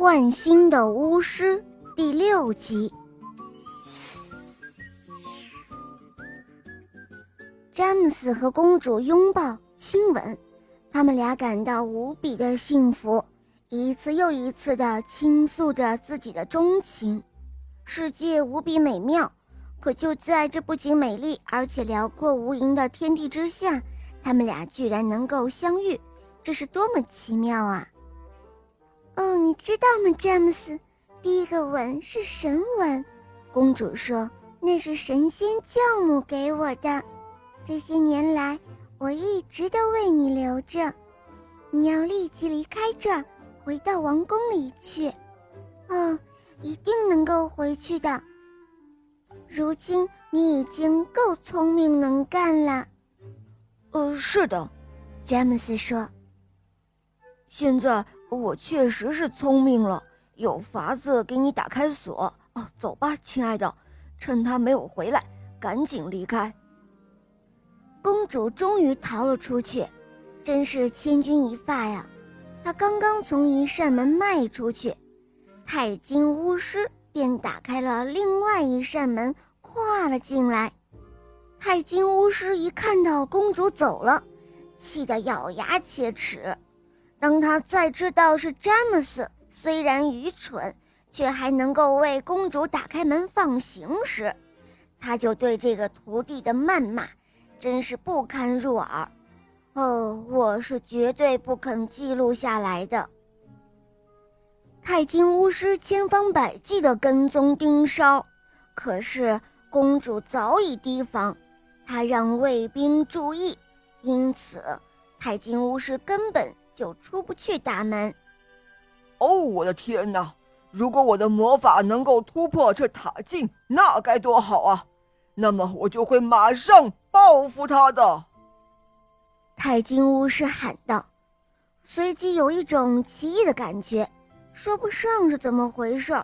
万星的巫师第六集。詹姆斯和公主拥抱亲吻，他们俩感到无比的幸福，一次又一次的倾诉着自己的钟情。世界无比美妙，可就在这不仅美丽而且辽阔无垠的天地之下，他们俩居然能够相遇，这是多么奇妙啊！哦，你知道吗，詹姆斯？第一个吻是神吻，公主说那是神仙教母给我的。这些年来，我一直都为你留着。你要立即离开这儿，回到王宫里去。哦，一定能够回去的。如今你已经够聪明能干了。呃，是的，詹姆斯说。现在。我确实是聪明了，有法子给你打开锁。哦，走吧，亲爱的，趁他没有回来，赶紧离开。公主终于逃了出去，真是千钧一发呀！她刚刚从一扇门迈出去，钛金巫师便打开了另外一扇门，跨了进来。钛金巫师一看到公主走了，气得咬牙切齿。当他再知道是詹姆斯虽然愚蠢，却还能够为公主打开门放行时，他就对这个徒弟的谩骂真是不堪入耳。哦，我是绝对不肯记录下来的。钛金巫师千方百计地跟踪盯梢，可是公主早已提防，他让卫兵注意，因此钛金巫师根本。就出不去大门。哦，我的天哪！如果我的魔法能够突破这塔镜，那该多好啊！那么我就会马上报复他的。太金巫师喊道，随即有一种奇异的感觉，说不上是怎么回事，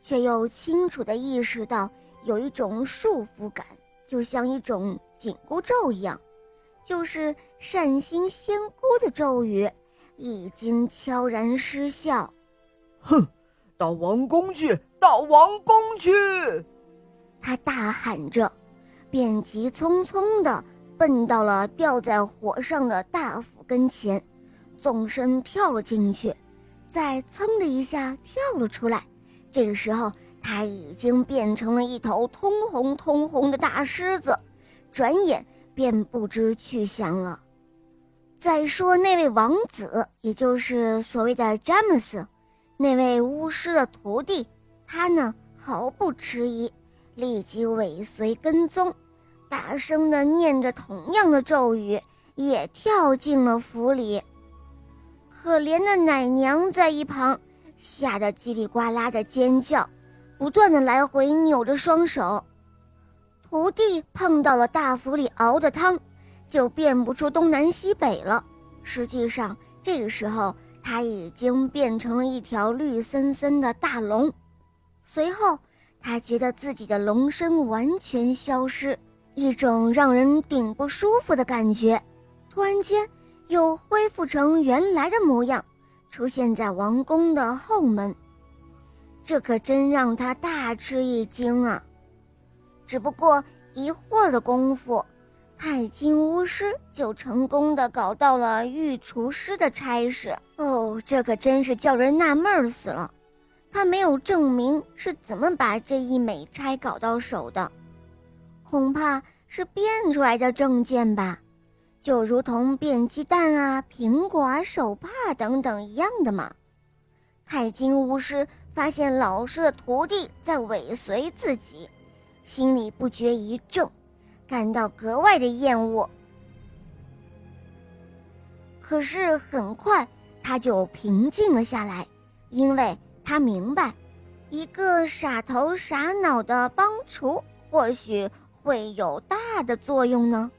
却又清楚的意识到有一种束缚感，就像一种紧箍咒一样，就是善心仙姑的咒语。已经悄然失效。哼，到王宫去，到王宫去！他大喊着，便急匆匆地奔到了吊在火上的大斧跟前，纵身跳了进去，再噌的一下跳了出来。这个时候，他已经变成了一头通红通红的大狮子，转眼便不知去向了。再说那位王子，也就是所谓的詹姆斯，那位巫师的徒弟，他呢毫不迟疑，立即尾随跟踪，大声的念着同样的咒语，也跳进了府里。可怜的奶娘在一旁吓得叽里呱啦的尖叫，不断的来回扭着双手。徒弟碰到了大府里熬的汤。就辨不出东南西北了。实际上，这个时候他已经变成了一条绿森森的大龙。随后，他觉得自己的龙身完全消失，一种让人顶不舒服的感觉，突然间又恢复成原来的模样，出现在王宫的后门。这可真让他大吃一惊啊！只不过一会儿的功夫。钛金巫师就成功的搞到了御厨师的差事哦，这可真是叫人纳闷死了。他没有证明是怎么把这一美差搞到手的，恐怕是变出来的证件吧，就如同变鸡蛋啊、苹果啊、手帕等等一样的嘛。钛金巫师发现老师的徒弟在尾随自己，心里不觉一怔。感到格外的厌恶，可是很快他就平静了下来，因为他明白，一个傻头傻脑的帮厨或许会有大的作用呢。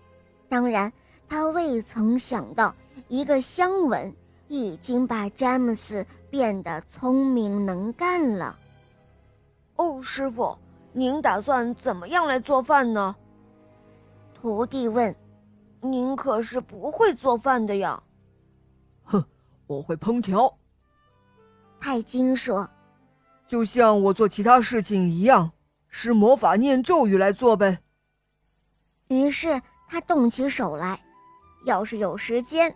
当然，他未曾想到，一个香吻已经把詹姆斯变得聪明能干了。哦，师傅，您打算怎么样来做饭呢？徒弟问：“您可是不会做饭的呀？”“哼，我会烹调。”太晶说：“就像我做其他事情一样，是魔法念咒语来做呗。”于是他动起手来。要是有时间，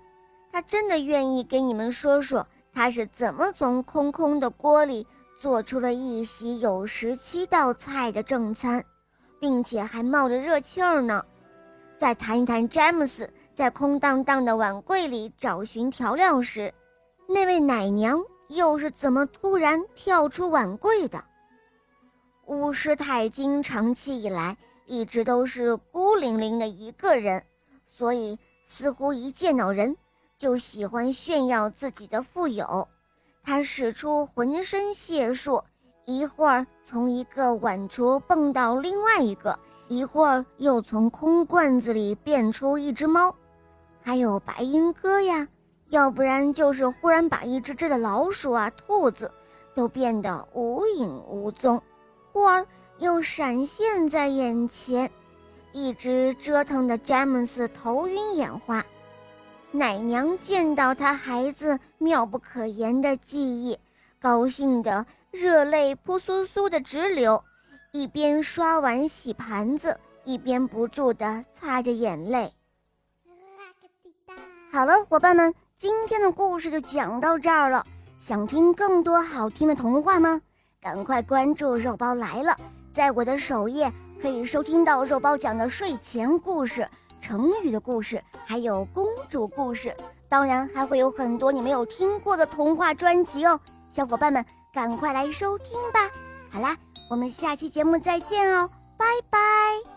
他真的愿意给你们说说他是怎么从空空的锅里做出了一席有十七道菜的正餐，并且还冒着热气儿呢。再谈一谈詹姆斯在空荡荡的碗柜里找寻调料时，那位奶娘又是怎么突然跳出碗柜的？巫师泰金长期以来一直都是孤零零的一个人，所以。似乎一见到人就喜欢炫耀自己的富有，他使出浑身解数，一会儿从一个碗橱蹦到另外一个，一会儿又从空罐子里变出一只猫，还有白鹰哥呀，要不然就是忽然把一只只的老鼠啊、兔子都变得无影无踪，忽而又闪现在眼前。一直折腾的詹姆斯头晕眼花，奶娘见到他孩子妙不可言的记忆，高兴得热泪扑簌簌的直流，一边刷碗洗盘子，一边不住地擦着眼泪。好了，伙伴们，今天的故事就讲到这儿了。想听更多好听的童话吗？赶快关注“肉包来了”，在我的首页。可以收听到肉包讲的睡前故事、成语的故事，还有公主故事，当然还会有很多你没有听过的童话专辑哦，小伙伴们赶快来收听吧！好啦，我们下期节目再见哦，拜拜。